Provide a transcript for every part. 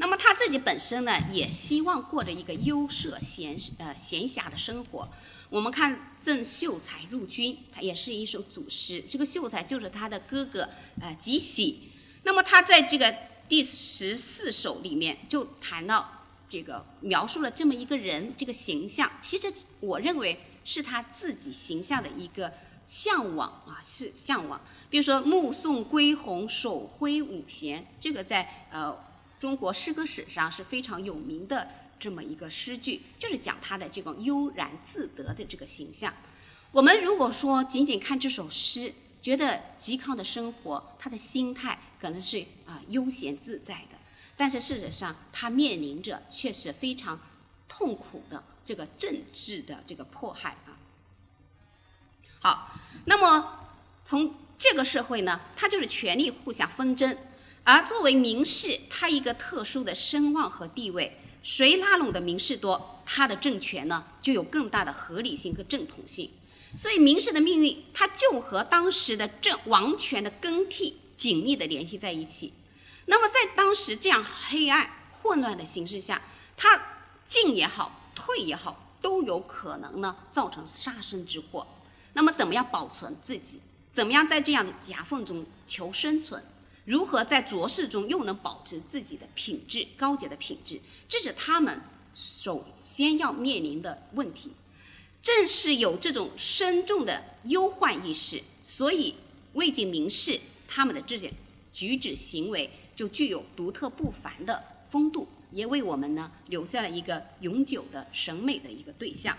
那么他自己本身呢，也希望过着一个优舍闲呃闲暇的生活。我们看《赠秀才入军》，它也是一首组诗。这个秀才就是他的哥哥呃吉喜。那么他在这个第十四首里面就谈到这个描述了这么一个人这个形象。其实我认为是他自己形象的一个向往啊，是向往。比如说“目送归鸿，手挥五弦”，这个在呃。中国诗歌史上是非常有名的这么一个诗句，就是讲他的这种悠然自得的这个形象。我们如果说仅仅看这首诗，觉得嵇康的生活，他的心态可能是啊悠闲自在的，但是事实上他面临着却是非常痛苦的这个政治的这个迫害啊。好，那么从这个社会呢，它就是权力互相纷争。而作为名士，他一个特殊的声望和地位，谁拉拢的名士多，他的政权呢就有更大的合理性和正统性。所以名士的命运，他就和当时的政王权的更替紧密的联系在一起。那么在当时这样黑暗混乱的形势下，他进也好，退也好，都有可能呢造成杀身之祸。那么怎么样保存自己？怎么样在这样的夹缝中求生存？如何在浊世中又能保持自己的品质高洁的品质，这是他们首先要面临的问题。正是有这种深重的忧患意识，所以魏晋名士他们的这些举止行为就具有独特不凡的风度，也为我们呢留下了一个永久的审美的一个对象。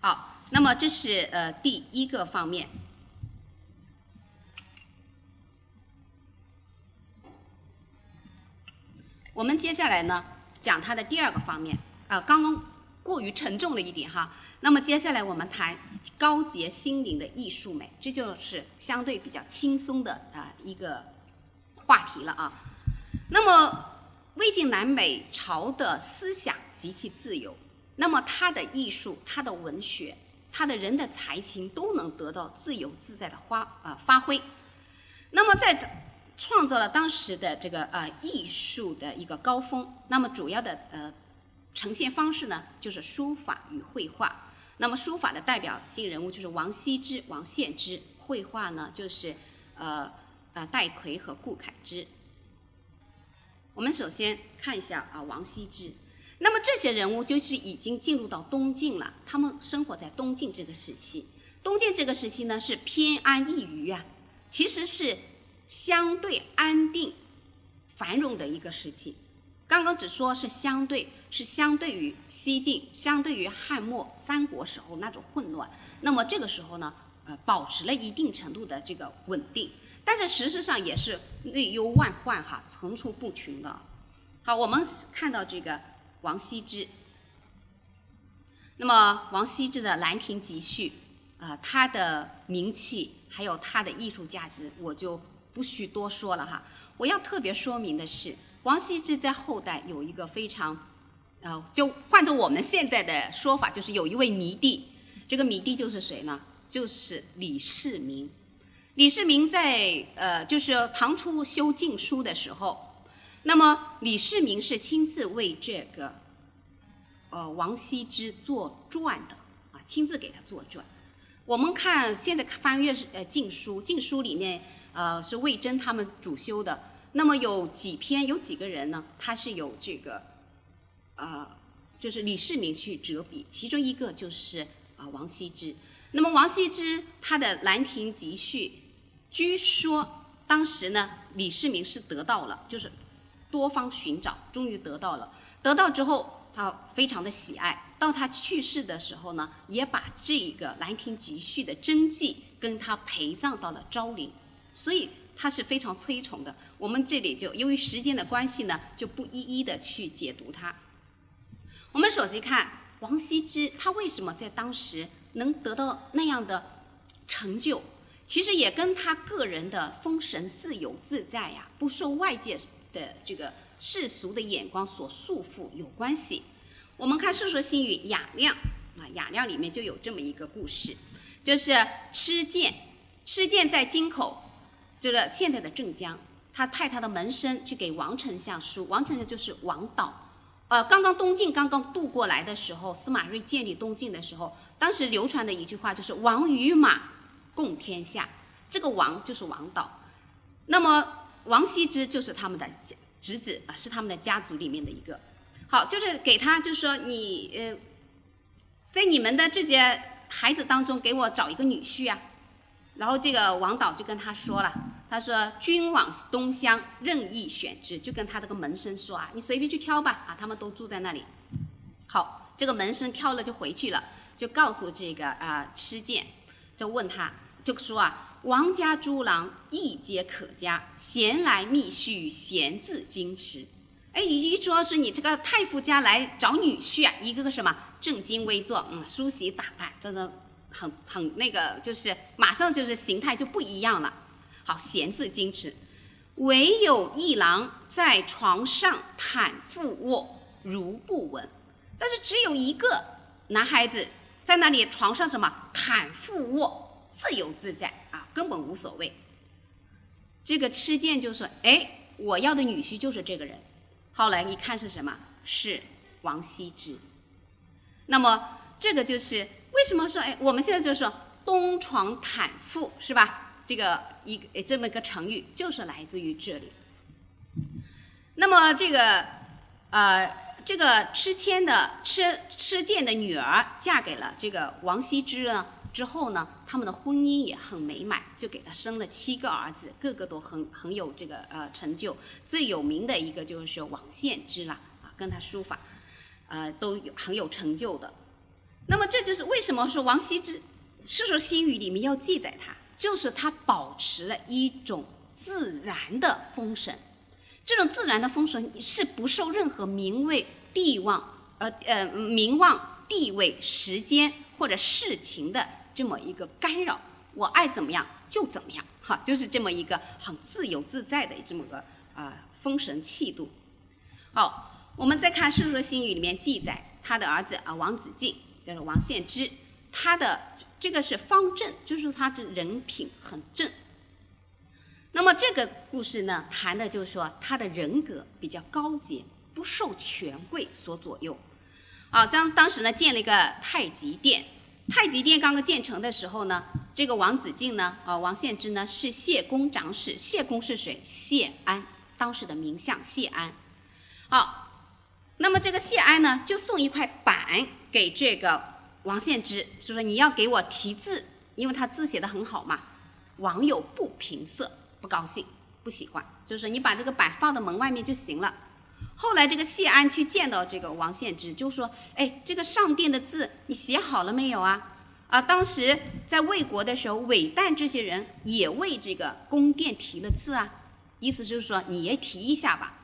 好，那么这是呃第一个方面。我们接下来呢，讲它的第二个方面，啊，刚刚过于沉重了一点哈。那么接下来我们谈高洁心灵的艺术美，这就是相对比较轻松的啊一个话题了啊。那么魏晋南北朝的思想极其自由，那么他的艺术、他的文学、他的人的才情都能得到自由自在的发啊发挥。那么在创造了当时的这个呃艺术的一个高峰。那么主要的呃呈现方式呢，就是书法与绘画。那么书法的代表性人物就是王羲之、王献之；绘画呢，就是呃呃戴逵和顾恺之。我们首先看一下啊，王羲之。那么这些人物就是已经进入到东晋了，他们生活在东晋这个时期。东晋这个时期呢，是偏安一隅啊，其实是。相对安定、繁荣的一个时期，刚刚只说是相对，是相对于西晋、相对于汉末三国时候那种混乱。那么这个时候呢，呃，保持了一定程度的这个稳定，但是事实上也是内忧外患哈，层出不穷的。好，我们看到这个王羲之，那么王羲之的《兰亭集序》，啊，他的名气还有他的艺术价值，我就。不需多说了哈，我要特别说明的是，王羲之在后代有一个非常，呃，就换着我们现在的说法，就是有一位迷弟，这个迷弟就是谁呢？就是李世民。李世民在呃，就是唐初修晋书的时候，那么李世民是亲自为这个，呃，王羲之作传的啊，亲自给他作传。我们看现在翻阅呃禁书，晋书里面。呃，是魏征他们主修的。那么有几篇，有几个人呢？他是有这个，呃，就是李世民去折笔，其中一个就是啊王羲之。那么王羲之他的《兰亭集序》，据说当时呢，李世民是得到了，就是多方寻找，终于得到了。得到之后，他非常的喜爱。到他去世的时候呢，也把这个《兰亭集序》的真迹跟他陪葬到了昭陵。所以他是非常推崇的。我们这里就由于时间的关系呢，就不一一的去解读它。我们首先看王羲之，他为什么在当时能得到那样的成就？其实也跟他个人的风神自由自在呀，不受外界的这个世俗的眼光所束缚有关系。我们看《世说新语·雅量》啊，《雅量》里面就有这么一个故事，就是施剑，施剑在京口。就是现在的镇江，他派他的门生去给王丞相书，王丞相就是王导。呃，刚刚东晋刚刚渡过来的时候，司马睿建立东晋的时候，当时流传的一句话就是“王与马，共天下”。这个王就是王导，那么王羲之就是他们的侄子啊，是他们的家族里面的一个。好，就是给他，就是说你呃，在你们的这些孩子当中，给我找一个女婿啊。然后这个王导就跟他说了，他说：“君往东乡，任意选之。”就跟他这个门生说啊，你随便去挑吧啊，他们都住在那里。好，这个门生挑了就回去了，就告诉这个啊施建，就问他，就说啊，王家诸郎亦皆可嘉，闲来觅婿，闲自矜持。哎，一说是你这个太傅家来找女婿啊，一个个什么正襟危坐，嗯，梳洗打扮，这个。很很那个，就是马上就是形态就不一样了。好，闲字矜持，唯有一郎在床上袒腹卧，如不闻。但是只有一个男孩子在那里床上什么袒腹卧，自由自在啊，根本无所谓。这个痴剑就说：“哎，我要的女婿就是这个人。”后来一看是什么？是王羲之。那么这个就是。为什么说哎？我们现在就说东床袒腹是吧？这个一个这么一个成语就是来自于这里。那么这个呃，这个吃谦的吃吃剑的女儿嫁给了这个王羲之呢之后呢，他们的婚姻也很美满，就给他生了七个儿子，个个都很很有这个呃成就。最有名的一个就是王献之了啊，跟他书法呃都有很有成就的。那么这就是为什么说王羲之《世说新语》里面要记载他，就是他保持了一种自然的风神。这种自然的风神是不受任何名位、地望、呃呃名望、地位、时间或者事情的这么一个干扰。我爱怎么样就怎么样，哈，就是这么一个很自由自在的这么个啊风神气度。好，我们再看《世说新语》里面记载他的儿子啊王子敬。就是王献之，他的这个是方正，就是说他这人品很正。那么这个故事呢，谈的就是说他的人格比较高洁，不受权贵所左右。啊，当当时呢建了一个太极殿，太极殿刚刚建成的时候呢，这个王子敬呢，啊王献之呢是谢公长史，谢公是谁？谢安，当时的名相谢安。好，那么这个谢安呢，就送一块板。给这个王献之，就说你要给我题字，因为他字写的很好嘛。网友不平色，不高兴，不喜欢，就是你把这个板放到门外面就行了。后来这个谢安去见到这个王献之，就说：“哎，这个上殿的字你写好了没有啊？”啊，当时在魏国的时候，韦诞这些人也为这个宫殿题了字啊，意思就是说你也提一下吧。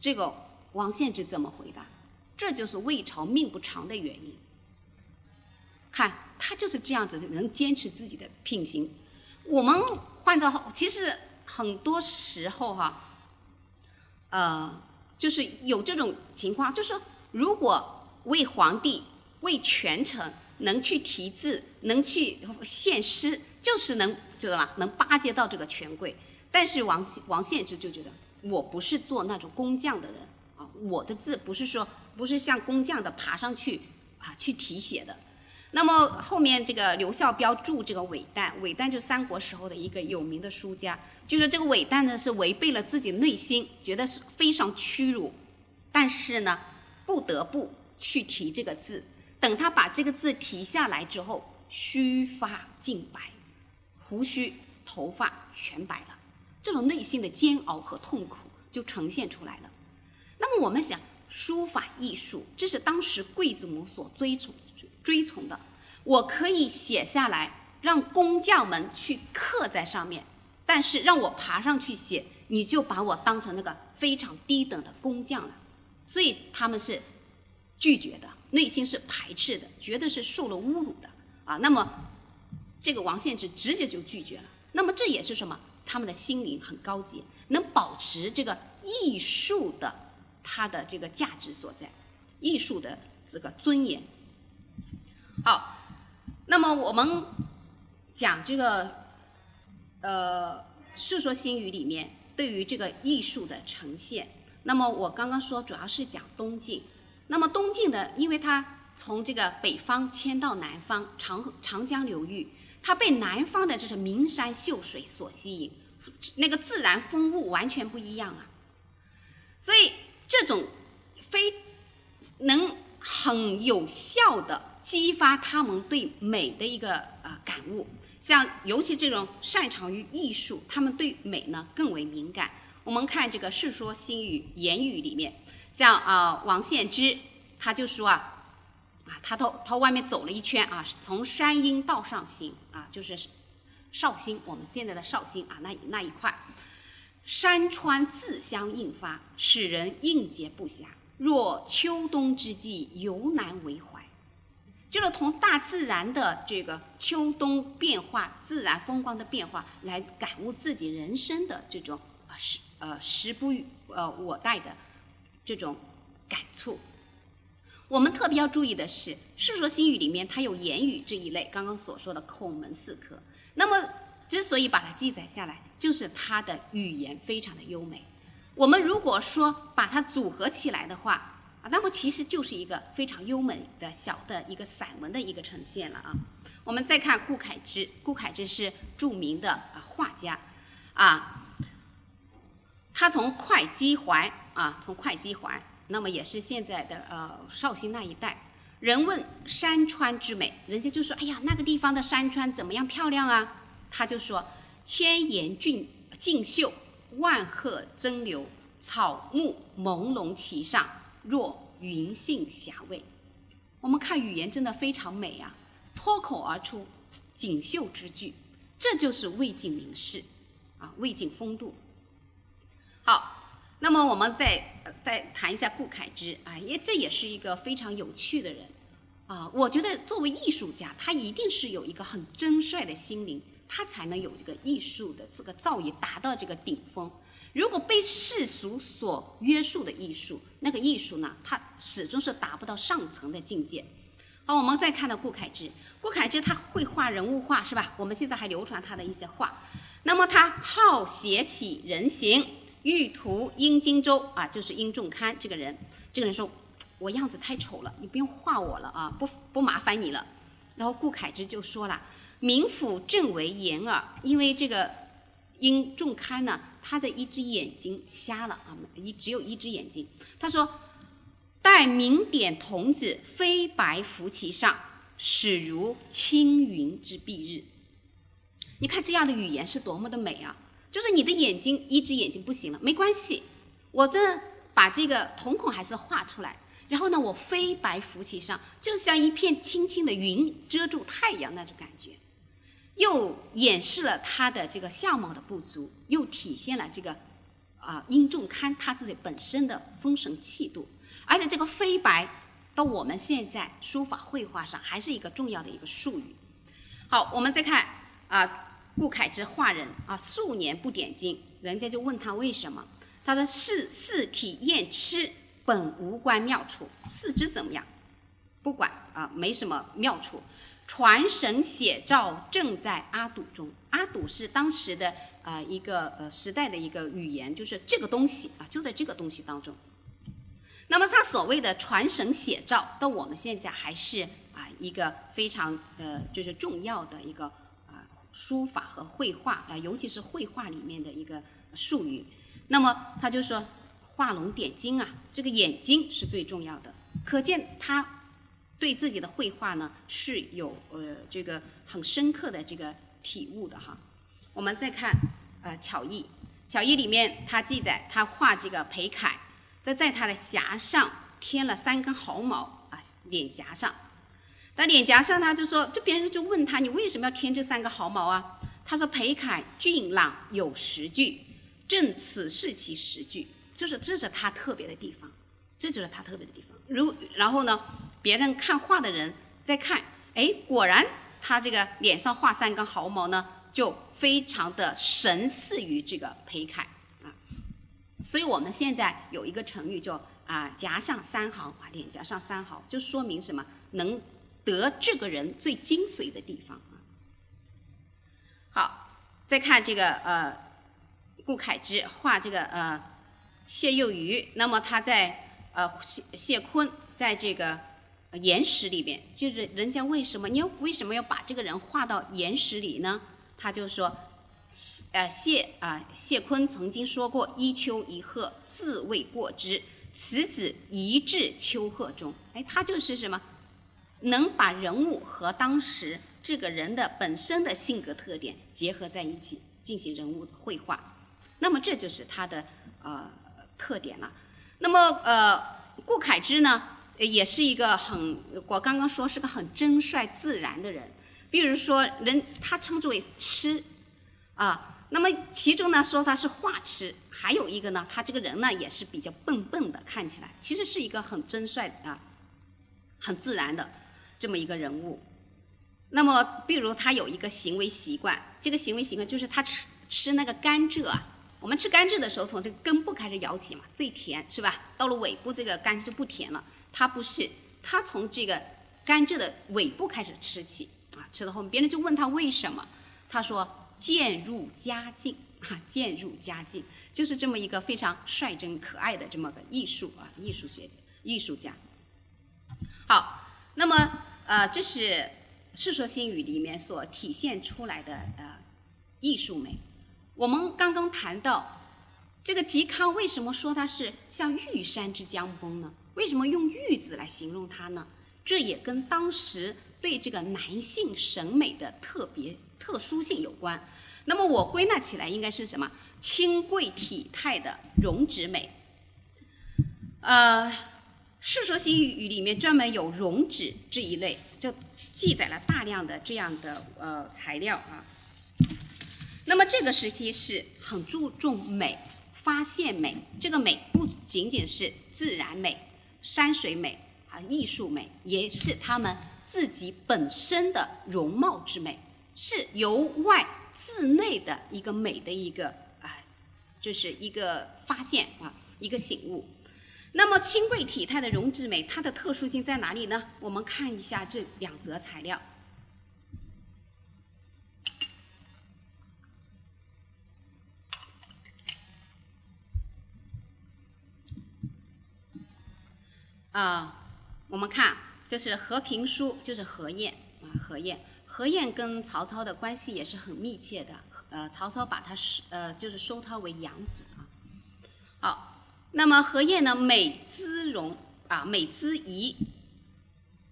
这个王献之怎么回答？这就是魏朝命不长的原因。看他就是这样子，能坚持自己的品行。我们换照，其实很多时候哈，呃，就是有这种情况，就是说，如果为皇帝、为权臣能去题字，能去献诗，就是能知道吧？能巴结到这个权贵。但是王王献之就觉得，我不是做那种工匠的人，我的字不是说。不是像工匠的爬上去啊去题写的，那么后面这个刘孝标注这个韦诞，韦诞就三国时候的一个有名的书家，就说这个韦诞呢是违背了自己内心，觉得是非常屈辱，但是呢不得不去提这个字，等他把这个字提下来之后，须发尽白，胡须头发全白了，这种内心的煎熬和痛苦就呈现出来了。我们想。书法艺术，这是当时贵族们所追崇、追崇的。我可以写下来，让工匠们去刻在上面，但是让我爬上去写，你就把我当成那个非常低等的工匠了。所以他们是拒绝的，内心是排斥的，觉得是受了侮辱的啊。那么这个王献之直接就拒绝了。那么这也是什么？他们的心灵很高级，能保持这个艺术的。它的这个价值所在，艺术的这个尊严。好，那么我们讲这个，呃，《世说新语》里面对于这个艺术的呈现。那么我刚刚说主要是讲东晋，那么东晋的，因为它从这个北方迁到南方长长江流域，它被南方的这是名山秀水所吸引，那个自然风物完全不一样啊。这种非能很有效的激发他们对美的一个呃感悟。像尤其这种擅长于艺术，他们对美呢更为敏感。我们看这个《世说新语》言语里面，像啊王献之，他就说啊，啊他到他外面走了一圈啊，从山阴到上行啊，就是绍兴，我们现在的绍兴啊那那一块，山川自相映发，使人应接不暇。若秋冬之际，犹难为怀。就是从大自然的这个秋冬变化、自然风光的变化来感悟自己人生的这种啊时呃时不呃我待的这种感触。我们特别要注意的是，《世说新语》里面它有言语这一类，刚刚所说的孔门四科。那么之所以把它记载下来，就是它的语言非常的优美。我们如果说把它组合起来的话，那么其实就是一个非常优美的小的一个散文的一个呈现了啊。我们再看顾恺之，顾恺之是著名的啊画家，啊，他从会稽怀啊，从会稽怀，那么也是现在的呃绍兴那一带。人问山川之美，人家就说：“哎呀，那个地方的山川怎么样漂亮啊？”他就说：“千岩峻竞秀，万壑争流，草木朦胧其上。”若云性霞蔚，我们看语言真的非常美啊，脱口而出锦绣之句，这就是魏晋名士，啊，魏晋风度。好，那么我们再再谈一下顾恺之啊，因为这也是一个非常有趣的人，啊，我觉得作为艺术家，他一定是有一个很真率的心灵，他才能有这个艺术的这个造诣达到这个顶峰。如果被世俗所约束的艺术，那个艺术呢，它始终是达不到上层的境界。好，我们再看到顾恺之，顾恺之他会画人物画，是吧？我们现在还流传他的一些画。那么他好写起人形，欲图殷荆州啊，就是殷仲堪这个人。这个人说：“我样子太丑了，你不用画我了啊，不不麻烦你了。”然后顾恺之就说了：“名府正为言耳，因为这个因仲堪呢。”他的一只眼睛瞎了啊，一只有一只眼睛。他说：“待明点童子飞白浮其上，始如青云之蔽日。”你看这样的语言是多么的美啊！就是你的眼睛一只眼睛不行了，没关系，我这把这个瞳孔还是画出来。然后呢，我飞白浮其上，就像一片轻轻的云遮住太阳那种感觉。又掩饰了他的这个相貌的不足，又体现了这个啊殷仲堪他自己本身的风神气度，而且这个飞白到我们现在书法绘画上还是一个重要的一个术语。好，我们再看啊顾恺之画人啊数年不点睛，人家就问他为什么，他说四四体验痴，本无关妙处，四肢怎么样？不管啊没什么妙处。传神写照正在阿堵中，阿堵是当时的呃一个呃时代的一个语言，就是这个东西啊就在这个东西当中。那么他所谓的传神写照，到我们现在还是啊一个非常呃就是重要的一个啊书法和绘画啊，尤其是绘画里面的一个术语。那么他就说画龙点睛啊，这个眼睛是最重要的，可见他。对自己的绘画呢是有呃这个很深刻的这个体悟的哈。我们再看呃巧艺，巧艺里面他记载他画这个裴楷，在在他的颊上添了三根毫毛啊，脸颊上。在脸颊上他就说，就别人就问他你为什么要添这三个毫毛啊？他说裴楷俊朗有实句，正此是其实句，就是这是他特别的地方，这就是他特别的地方。如然后呢？别人看画的人在看，哎，果然他这个脸上画三根毫毛呢，就非常的神似于这个裴楷啊。所以我们现在有一个成语叫啊颊上三毫啊，脸颊上三毫，就说明什么？能得这个人最精髓的地方啊。好，再看这个呃顾恺之画这个呃谢幼瑜，那么他在呃谢谢坤在这个岩石里边，就是人家为什么你要为什么要把这个人画到岩石里呢？他就说，呃谢啊谢坤曾经说过一丘一壑自谓过之，此子一至丘壑中。哎，他就是什么，能把人物和当时这个人的本身的性格特点结合在一起进行人物绘画。那么这就是他的呃特点了。那么呃，顾恺之呢，也是一个很我刚刚说是个很真率自然的人。比如说人，他称之为痴啊。那么其中呢说他是画痴，还有一个呢，他这个人呢也是比较笨笨的，看起来其实是一个很真率啊，很自然的这么一个人物。那么比如他有一个行为习惯，这个行为习惯就是他吃吃那个甘蔗啊。我们吃甘蔗的时候，从这个根部开始咬起嘛，最甜是吧？到了尾部，这个甘蔗不甜了。他不是，他从这个甘蔗的尾部开始吃起啊，吃到后面，别人就问他为什么，他说渐入佳境啊，渐入佳境，就是这么一个非常率真可爱的这么个艺术啊，艺术学家、艺术家。好，那么呃，这是《世说新语》里面所体现出来的呃艺术美。我们刚刚谈到，这个嵇康为什么说他是像玉山之将崩呢？为什么用玉字来形容它呢？这也跟当时对这个男性审美的特别特殊性有关。那么我归纳起来应该是什么？清贵体态的容止美。呃，《世说新语》里面专门有容止这一类，就记载了大量的这样的呃材料啊。那么这个时期是很注重美，发现美。这个美不仅仅是自然美、山水美啊，艺术美，也是他们自己本身的容貌之美，是由外至内的一个美的一个啊，就是一个发现啊，一个醒悟。那么清贵体态的容之美，它的特殊性在哪里呢？我们看一下这两则材料。啊，我们看，就是和平书，就是何晏啊，何晏，何晏跟曹操的关系也是很密切的。呃，曹操把他收，呃，就是收他为养子啊。好，那么何晏呢，美姿容啊，美姿仪，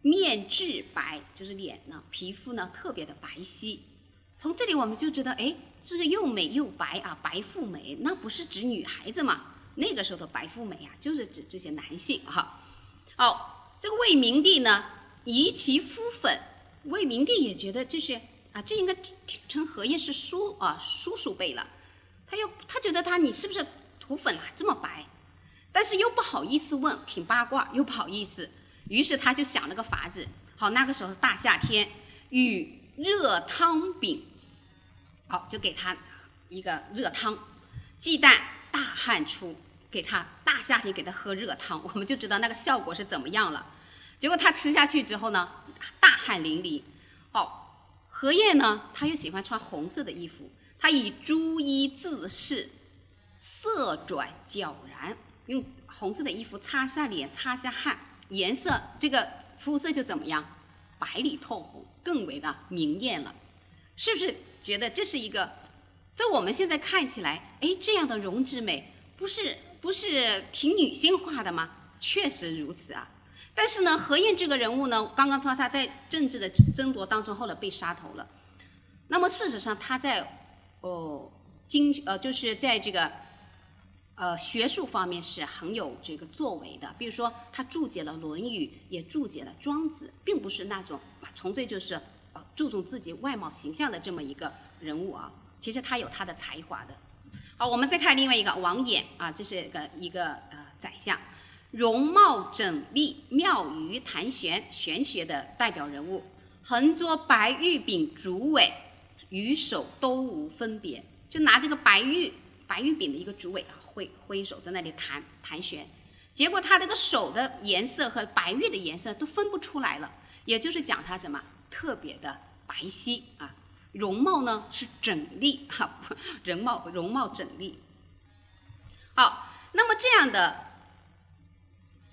面质白，就是脸呢，皮肤呢特别的白皙。从这里我们就觉得，哎，这个又美又白啊，白富美，那不是指女孩子嘛？那个时候的白富美啊，就是指这些男性哈。这个魏明帝呢，疑其肤粉。魏明帝也觉得这是啊，这应该称何晏是叔啊，叔叔辈了。他又他觉得他你是不是涂粉了这么白？但是又不好意思问，挺八卦又不好意思。于是他就想了个法子。好，那个时候大夏天，与热汤饼，好就给他一个热汤，忌惮大汗出。给他大夏天给他喝热汤，我们就知道那个效果是怎么样了。结果他吃下去之后呢，大汗淋漓。好，何晏呢，他又喜欢穿红色的衣服，他以朱衣自饰，色转皎然，用红色的衣服擦下脸，擦下汗，颜色这个肤色就怎么样，白里透红，更为的明艳了。是不是觉得这是一个，在我们现在看起来，哎，这样的容之美不是？不是挺女性化的吗？确实如此啊。但是呢，何晏这个人物呢，刚刚说他在政治的争夺当中后来被杀头了。那么事实上，他在哦经呃就是在这个呃学术方面是很有这个作为的。比如说，他注解了《论语》，也注解了《庄子》，并不是那种纯粹就是呃注重自己外貌形象的这么一个人物啊。其实他有他的才华的。好，我们再看另外一个王衍啊，这是个一个呃宰相，容貌整丽，妙于谈玄，玄学的代表人物，横捉白玉柄竹尾，与手都无分别，就拿这个白玉白玉柄的一个竹尾啊，挥挥手在那里弹弹弦，结果他这个手的颜色和白玉的颜色都分不出来了，也就是讲他什么？特别的白皙啊，容貌呢是整丽哈，人貌容貌整丽。好，那么这样的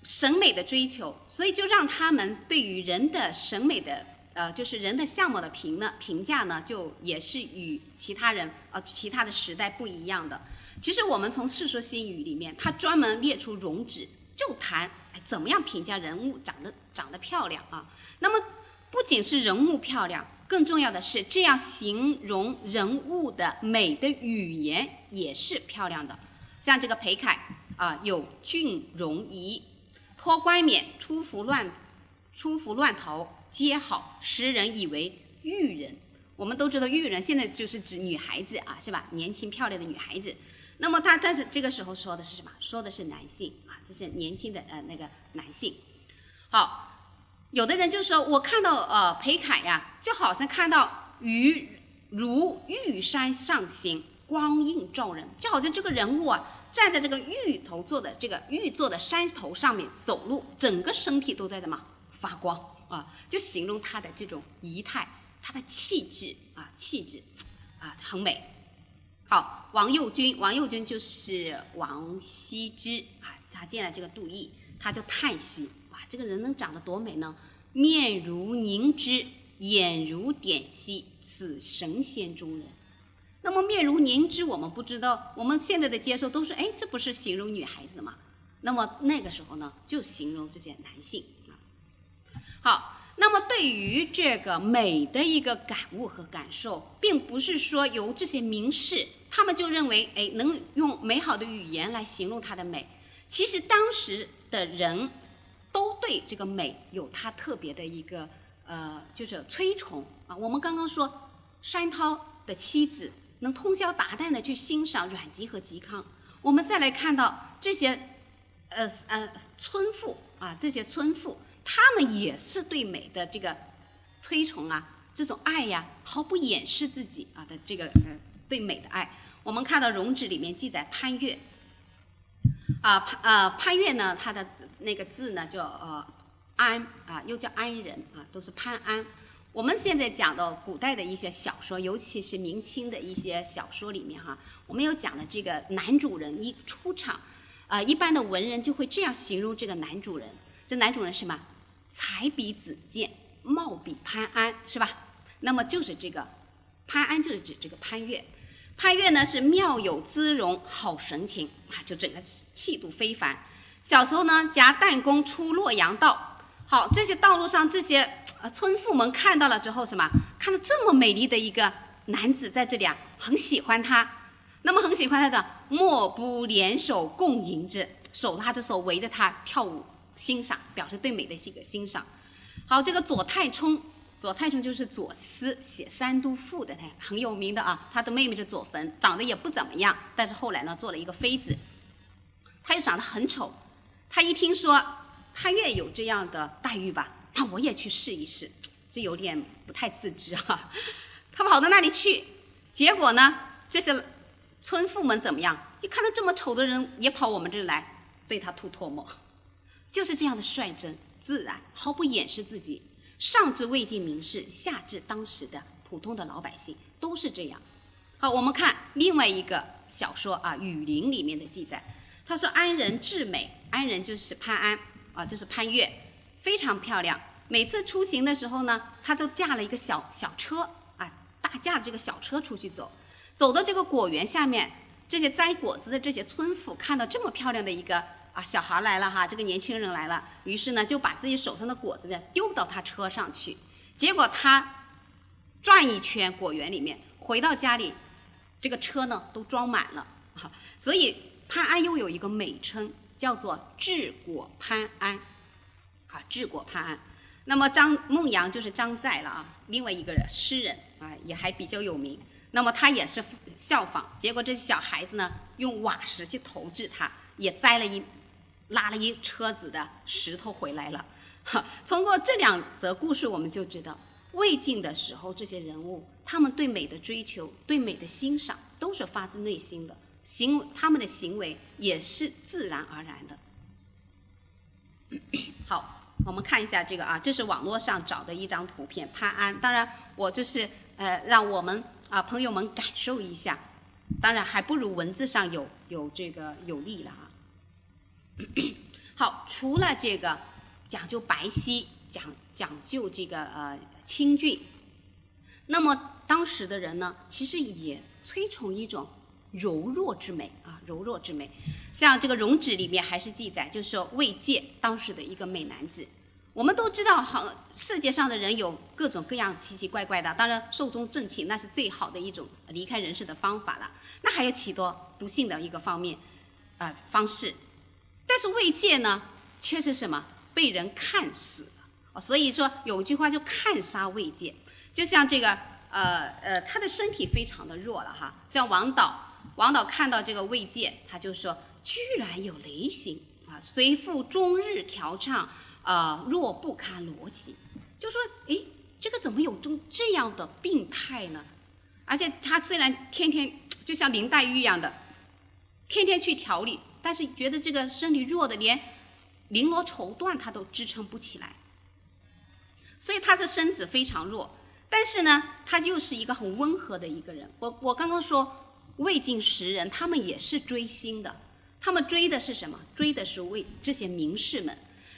审美的追求，所以就让他们对于人的审美的呃，就是人的相貌的评呢评价呢，就也是与其他人呃其他的时代不一样的。其实我们从《世说新语》里面，它专门列出容止，就谈怎么样评价人物长得长得漂亮啊。那么不仅是人物漂亮。更重要的是，这样形容人物的美的语言也是漂亮的。像这个裴楷啊，有俊容仪，脱冠冕，出服乱，出服乱头，皆好，时人以为玉人。我们都知道玉人现在就是指女孩子啊，是吧？年轻漂亮的女孩子。那么他但是这个时候说的是什么？说的是男性啊，这是年轻的呃那个男性。好。有的人就说，我看到呃裴楷呀，就好像看到鱼如玉山上行，光映照人，就好像这个人物啊站在这个玉头做的这个玉做的山头上面走路，整个身体都在什么发光啊，就形容他的这种仪态，他的气质啊气质啊很美。好，王右军，王右军就是王羲之啊，他见了这个杜毅，他就叹息。这个人能长得多美呢？面如凝脂，眼如点漆，此神仙中人。那么面如凝脂，我们不知道，我们现在的接受都是，哎，这不是形容女孩子吗？那么那个时候呢，就形容这些男性啊。好，那么对于这个美的一个感悟和感受，并不是说由这些名士他们就认为，哎，能用美好的语言来形容他的美。其实当时的人。都对这个美有他特别的一个呃，就是推崇啊。我们刚刚说山涛的妻子能通宵达旦的去欣赏阮籍和嵇康，我们再来看到这些呃呃村妇啊，这些村妇，他们也是对美的这个推崇啊，这种爱呀，毫不掩饰自己啊的这个呃对美的爱。我们看到《容止》里面记载潘岳啊潘呃潘岳呢，他的。那个字呢叫呃安啊，又叫安人啊，都是潘安。我们现在讲的古代的一些小说，尤其是明清的一些小说里面哈，我们有讲的这个男主人一出场，啊，一般的文人就会这样形容这个男主人。这男主人什么？才比子建，貌比潘安，是吧？那么就是这个潘安，就是指这个潘岳。潘岳呢是妙有姿容，好神情啊，就整个气度非凡。小时候呢，夹弹弓出洛阳道。好，这些道路上这些呃村妇们看到了之后，什么？看到这么美丽的一个男子在这里啊，很喜欢他。那么很喜欢他的，莫不联手共迎之，手拉着手围着他跳舞欣赏，表示对美的一个欣赏。好，这个左太冲，左太冲就是左思写《三都赋》的，他很有名的啊。他的妹妹是左坟，长得也不怎么样，但是后来呢，做了一个妃子。他又长得很丑。他一听说他越有这样的待遇吧，那我也去试一试，这有点不太自知哈。他跑到那里去，结果呢，这些村妇们怎么样？一看到这么丑的人也跑我们这来，对他吐唾沫，就是这样的率真自然，毫不掩饰自己。上至魏晋名士，下至当时的普通的老百姓，都是这样。好，我们看另外一个小说啊，《雨林》里面的记载。他说：“安人至美，安人就是潘安啊，就是潘岳，非常漂亮。每次出行的时候呢，他就驾了一个小小车啊，大驾这个小车出去走，走到这个果园下面，这些摘果子的这些村妇看到这么漂亮的一个啊小孩来了哈，这个年轻人来了，于是呢就把自己手上的果子呢丢到他车上去，结果他转一圈果园里面，回到家里，这个车呢都装满了啊，所以。”潘安又有一个美称，叫做治果潘安，啊，治果潘安。那么张孟阳就是张载了啊，另外一个人诗人啊，也还比较有名。那么他也是效仿，结果这些小孩子呢，用瓦石去投掷他，也栽了一拉了一车子的石头回来了。哈，通过这两则故事，我们就知道魏晋的时候这些人物，他们对美的追求、对美的欣赏，都是发自内心的。行，他们的行为也是自然而然的。好，我们看一下这个啊，这是网络上找的一张图片，潘安。当然，我就是呃，让我们啊朋友们感受一下。当然，还不如文字上有有这个有力了啊。好，除了这个讲究白皙，讲讲究这个呃清俊，那么当时的人呢，其实也推崇一种柔弱之美啊，柔弱之美。像这个《容止》里面还是记载，就是说魏介当时的一个美男子。我们都知道，好世界上的人有各种各样奇奇怪怪的，当然寿终正寝那是最好的一种离开人世的方法了。那还有许多不幸的一个方面，啊方式。但是魏界呢，却是什么被人看死了。所以说有一句话就看杀魏界，就像这个呃呃，他的身体非常的弱了哈。像王导，王导看到这个魏界，他就说居然有雷行啊，随父终日调唱。啊，弱不堪逻辑，就说，诶，这个怎么有种这样的病态呢？而且他虽然天天就像林黛玉一样的，天天去调理，但是觉得这个身体弱的连绫罗绸缎他都支撑不起来，所以他的身子非常弱。但是呢，他就是一个很温和的一个人。我我刚刚说魏晋时人，他们也是追星的，他们追的是什么？追的是魏这些名士们。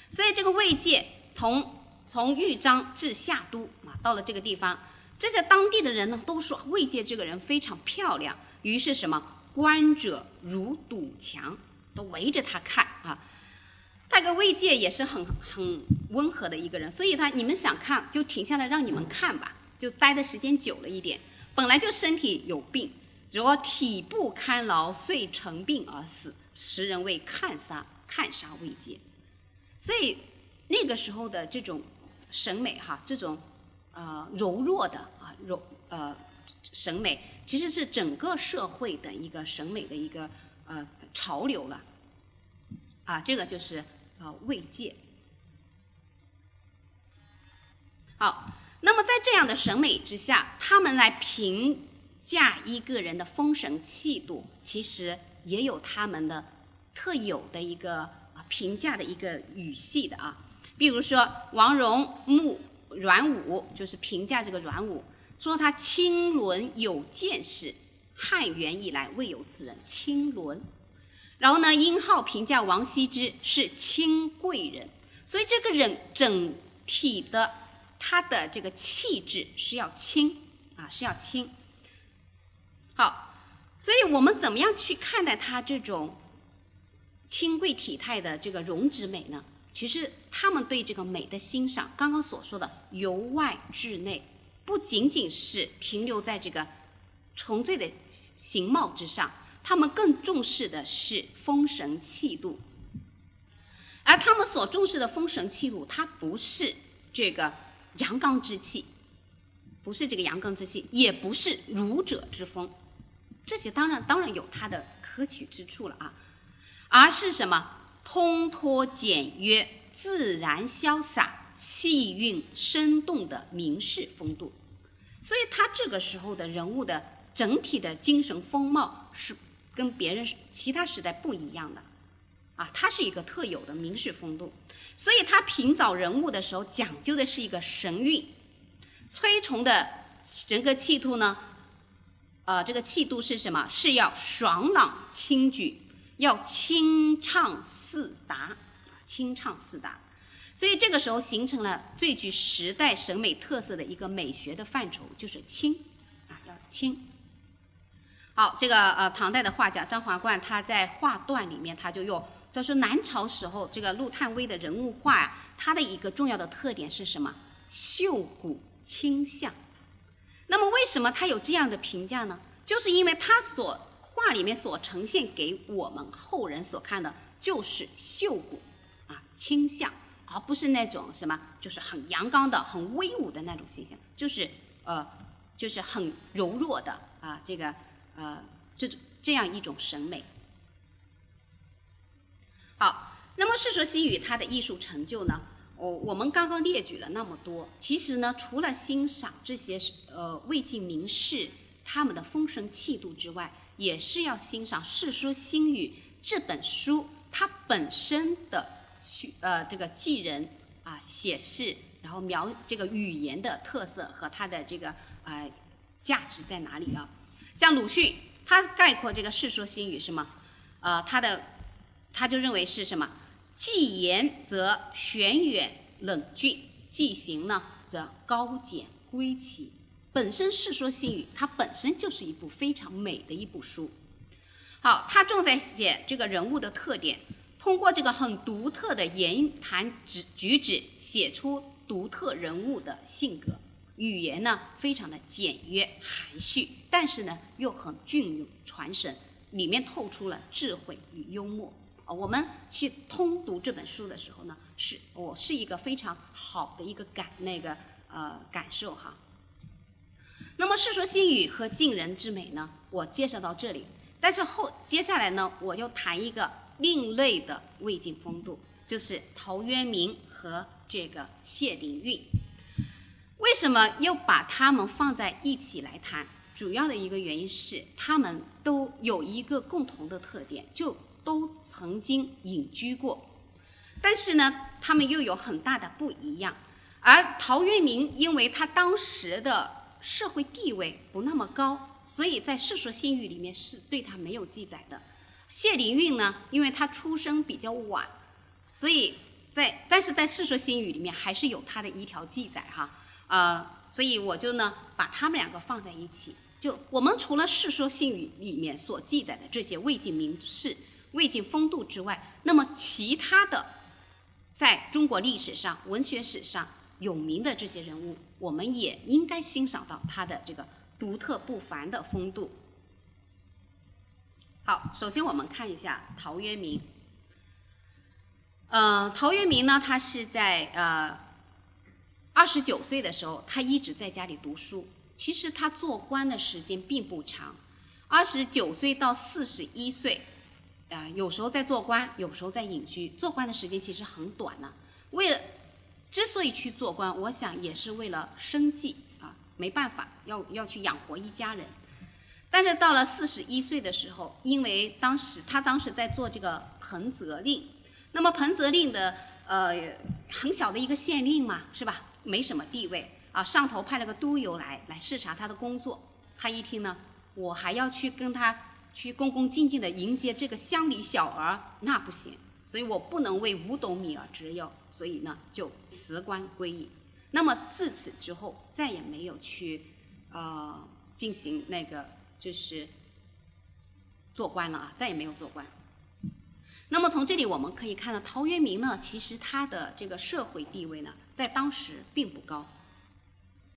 所以这个魏界从从豫章至夏都啊，到了这个地方，这些当地的人呢都说魏界这个人非常漂亮，于是什么观者如堵墙，都围着他看啊。大概魏界也是很很温和的一个人，所以他你们想看就停下来让你们看吧，就待的时间久了一点，本来就身体有病，如果体不堪劳，遂成病而死，时人为看杀看杀未解。所以那个时候的这种审美哈，这种呃柔弱的啊柔呃审美，其实是整个社会的一个审美的一个呃潮流了啊，这个就是啊慰藉。好，那么在这样的审美之下，他们来评价一个人的风神气度，其实也有他们的特有的一个啊。评价的一个语系的啊，比如说王戎慕阮武，就是评价这个阮武，说他清伦有见识，汉元以来未有此人，清伦。然后呢，殷浩评价王羲之是清贵人，所以这个人整体的他的这个气质是要轻啊，是要轻。好，所以我们怎么样去看待他这种？清贵体态的这个容止美呢，其实他们对这个美的欣赏，刚刚所说的由外至内，不仅仅是停留在这个纯粹的形貌之上，他们更重视的是风神气度。而他们所重视的风神气度，它不是这个阳刚之气，不是这个阳刚之气，也不是儒者之风，这些当然当然有它的可取之处了啊。而是什么？通脱简约、自然潇洒、气韵生动的名士风度，所以他这个时候的人物的整体的精神风貌是跟别人其他时代不一样的，啊，他是一个特有的名士风度，所以他评找人物的时候讲究的是一个神韵，崔崇的人格气度呢，呃，这个气度是什么？是要爽朗轻举。要清畅四达，清畅四达，所以这个时候形成了最具时代审美特色的一个美学的范畴，就是清，啊，要清。好，这个呃，唐代的画家张华冠他在画段里面他就用，他说南朝时候这个陆探微的人物画呀，它的一个重要的特点是什么？秀骨清相。那么为什么他有这样的评价呢？就是因为他所画里面所呈现给我们后人所看的，就是秀骨啊，清相，而不是那种什么，就是很阳刚的、很威武的那种形象，就是呃，就是很柔弱的啊，这个呃，这种这样一种审美。好，那么《世说新语》它的艺术成就呢，我我们刚刚列举了那么多，其实呢，除了欣赏这些呃魏晋名士他们的风神气度之外，也是要欣赏《世说新语》这本书，它本身的叙呃这个记人啊写事，然后描这个语言的特色和它的这个啊价值在哪里啊？像鲁迅，他概括这个《世说新语》是吗？呃，他的他就认为是什么？既言则玄远冷峻，既行呢则高简归奇。本身《世说新语》它本身就是一部非常美的一部书。好，他重在写这个人物的特点，通过这个很独特的言谈举举止，写出独特人物的性格。语言呢，非常的简约含蓄，但是呢，又很隽永传神，里面透出了智慧与幽默。啊，我们去通读这本书的时候呢，是我是一个非常好的一个感那个呃感受哈。那么《世说新语》和晋人之美呢，我介绍到这里。但是后接下来呢，我又谈一个另类的魏晋风度，就是陶渊明和这个谢灵运。为什么又把他们放在一起来谈？主要的一个原因是，他们都有一个共同的特点，就都曾经隐居过。但是呢，他们又有很大的不一样。而陶渊明，因为他当时的社会地位不那么高。所以在《世说新语》里面是对他没有记载的。谢灵运呢，因为他出生比较晚，所以在但是在《世说新语》里面还是有他的一条记载哈。呃，所以我就呢把他们两个放在一起。就我们除了《世说新语》里面所记载的这些魏晋名士、魏晋风度之外，那么其他的在中国历史上、文学史上有名的这些人物，我们也应该欣赏到他的这个。独特不凡的风度。好，首先我们看一下陶渊明。呃，陶渊明呢，他是在呃二十九岁的时候，他一直在家里读书。其实他做官的时间并不长，二十九岁到四十一岁，啊，有时候在做官，有时候在隐居。做官的时间其实很短呢。为了之所以去做官，我想也是为了生计啊。没办法，要要去养活一家人，但是到了四十一岁的时候，因为当时他当时在做这个彭泽令，那么彭泽令的呃很小的一个县令嘛，是吧？没什么地位啊，上头派了个督邮来来视察他的工作，他一听呢，我还要去跟他去恭恭敬敬的迎接这个乡里小儿，那不行，所以我不能为五斗米而折腰，所以呢就辞官归隐。那么自此之后，再也没有去，呃，进行那个就是做官了啊，再也没有做官。那么从这里我们可以看到，陶渊明呢，其实他的这个社会地位呢，在当时并不高。